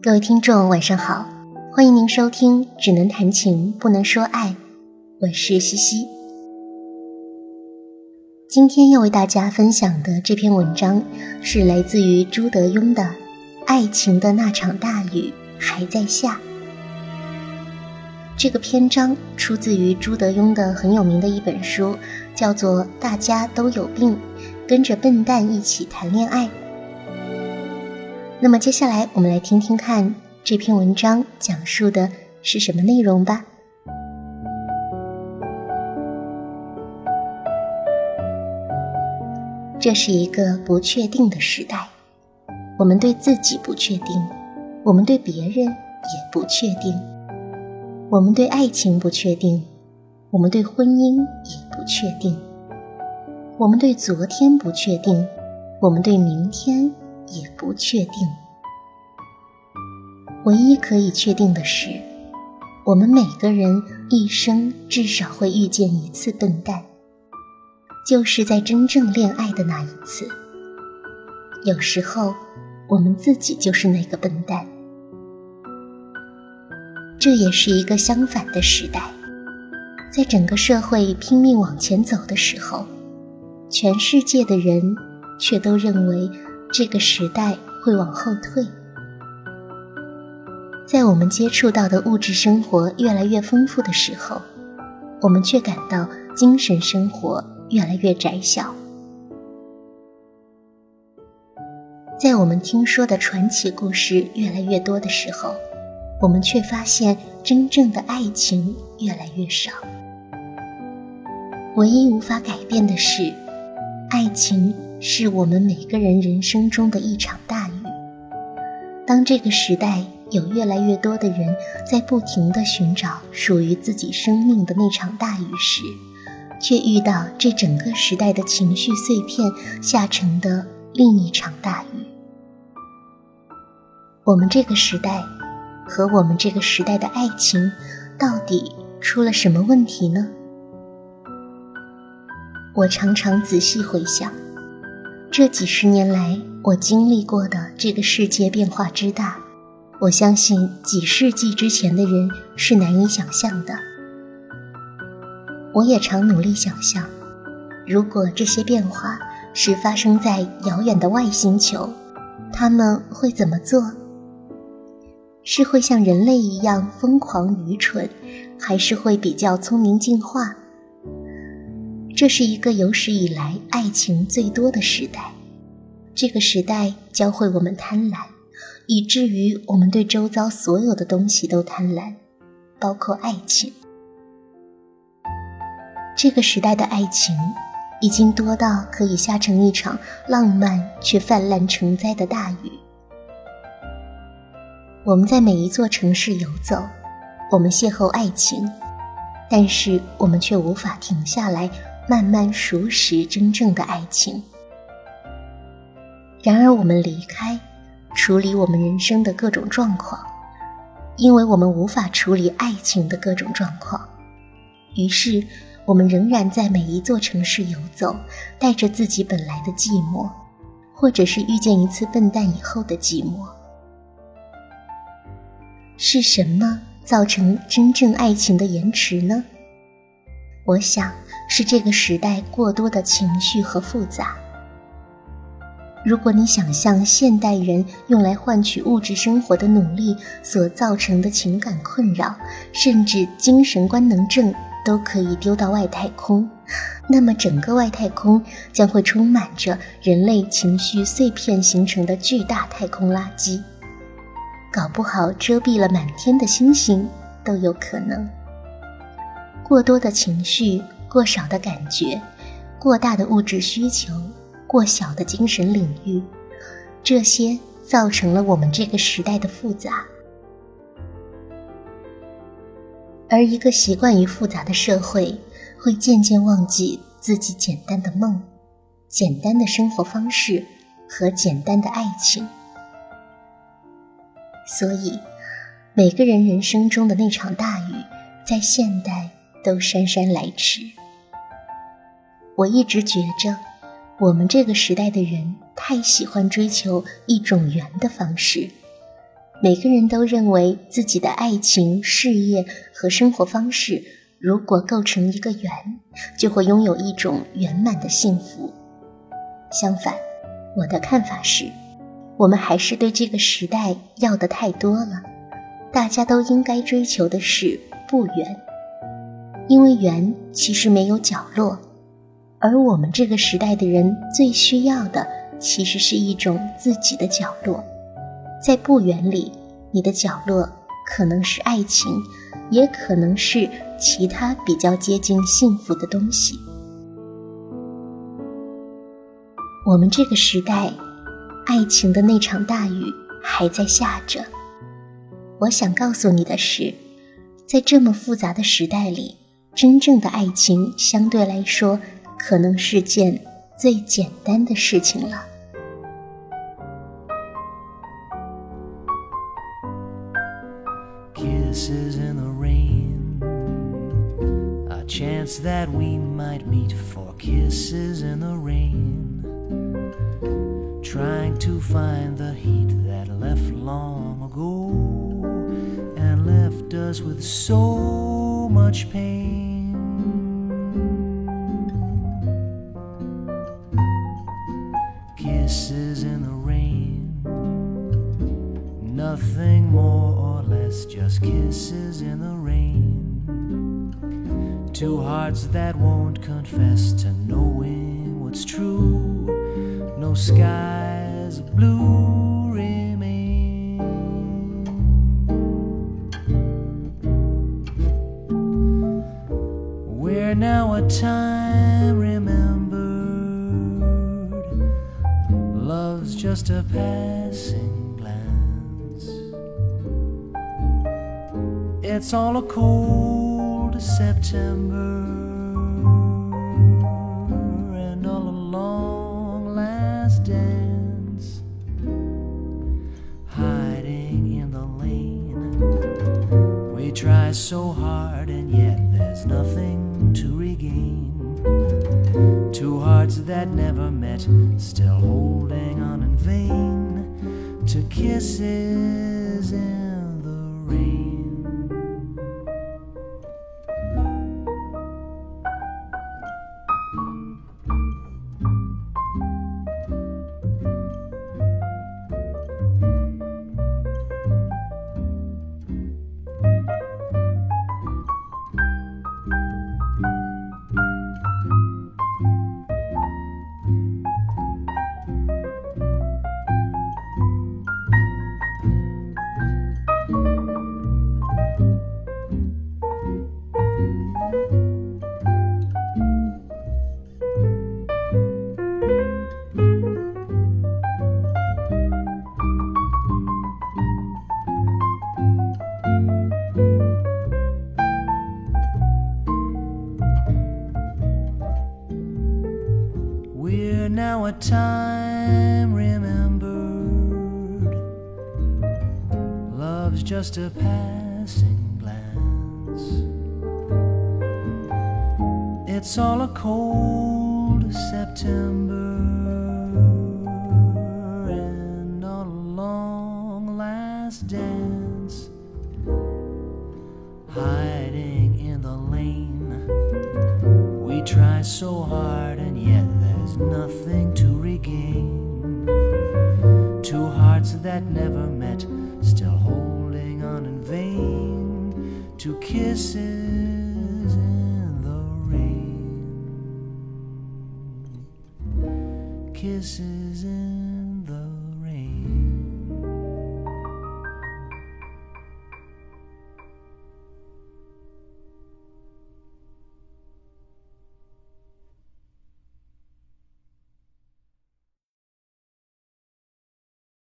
各位听众，晚上好，欢迎您收听《只能谈情不能说爱》，我是西西。今天要为大家分享的这篇文章是来自于朱德庸的《爱情的那场大雨还在下》。这个篇章出自于朱德庸的很有名的一本书，叫做《大家都有病，跟着笨蛋一起谈恋爱》。那么接下来，我们来听听看这篇文章讲述的是什么内容吧。这是一个不确定的时代，我们对自己不确定，我们对别人也不确定，我们对爱情不确定，我们对婚姻也不确定，我们对昨天不确定，我们对明天。也不确定。唯一可以确定的是，我们每个人一生至少会遇见一次笨蛋，就是在真正恋爱的那一次。有时候，我们自己就是那个笨蛋。这也是一个相反的时代，在整个社会拼命往前走的时候，全世界的人却都认为。这个时代会往后退，在我们接触到的物质生活越来越丰富的时候，我们却感到精神生活越来越窄小。在我们听说的传奇故事越来越多的时候，我们却发现真正的爱情越来越少。唯一无法改变的是，爱情。是我们每个人人生中的一场大雨。当这个时代有越来越多的人在不停地寻找属于自己生命的那场大雨时，却遇到这整个时代的情绪碎片下成的另一场大雨。我们这个时代和我们这个时代的爱情，到底出了什么问题呢？我常常仔细回想。这几十年来，我经历过的这个世界变化之大，我相信几世纪之前的人是难以想象的。我也常努力想象，如果这些变化是发生在遥远的外星球，他们会怎么做？是会像人类一样疯狂愚蠢，还是会比较聪明进化？这是一个有史以来爱情最多的时代，这个时代教会我们贪婪，以至于我们对周遭所有的东西都贪婪，包括爱情。这个时代的爱情已经多到可以下成一场浪漫却泛滥成灾的大雨。我们在每一座城市游走，我们邂逅爱情，但是我们却无法停下来。慢慢熟识真正的爱情。然而，我们离开，处理我们人生的各种状况，因为我们无法处理爱情的各种状况。于是，我们仍然在每一座城市游走，带着自己本来的寂寞，或者是遇见一次笨蛋以后的寂寞。是什么造成真正爱情的延迟呢？我想。是这个时代过多的情绪和复杂。如果你想象现代人用来换取物质生活的努力所造成的情感困扰，甚至精神官能症都可以丢到外太空，那么整个外太空将会充满着人类情绪碎片形成的巨大太空垃圾，搞不好遮蔽了满天的星星都有可能。过多的情绪。过少的感觉，过大的物质需求，过小的精神领域，这些造成了我们这个时代的复杂。而一个习惯于复杂的社会，会渐渐忘记自己简单的梦、简单的生活方式和简单的爱情。所以，每个人人生中的那场大雨，在现代都姗姗来迟。我一直觉着，我们这个时代的人太喜欢追求一种圆的方式，每个人都认为自己的爱情、事业和生活方式，如果构成一个圆，就会拥有一种圆满的幸福。相反，我的看法是，我们还是对这个时代要的太多了。大家都应该追求的是不圆，因为圆其实没有角落，而我们这个时代的人最需要的，其实是一种自己的角落。在不远里，你的角落可能是爱情，也可能是其他比较接近幸福的东西。我们这个时代，爱情的那场大雨还在下着。我想告诉你的是，在这么复杂的时代里，真正的爱情相对来说，可能是件最简单的事情了。kisses in the rain. A chance that we might meet for kisses in the rain. Trying to find the heat that left long ago and left us with so much pain. Nothing more or less, just kisses in the rain. Two hearts that won't confess to knowing what's true. No skies blue remain. We're now a time remembered. Love's just a passing It's all a cold September and all a long last dance hiding in the lane. We try so hard and yet there's nothing to regain. Two hearts that never met, still holding on in vain to kisses in the rain. Now a time remembered. Love's just a passing glance. It's all a cold September so hard and yet there's nothing to regain. Two hearts that never met, still holding on in vain. Two kisses in the rain. Kisses in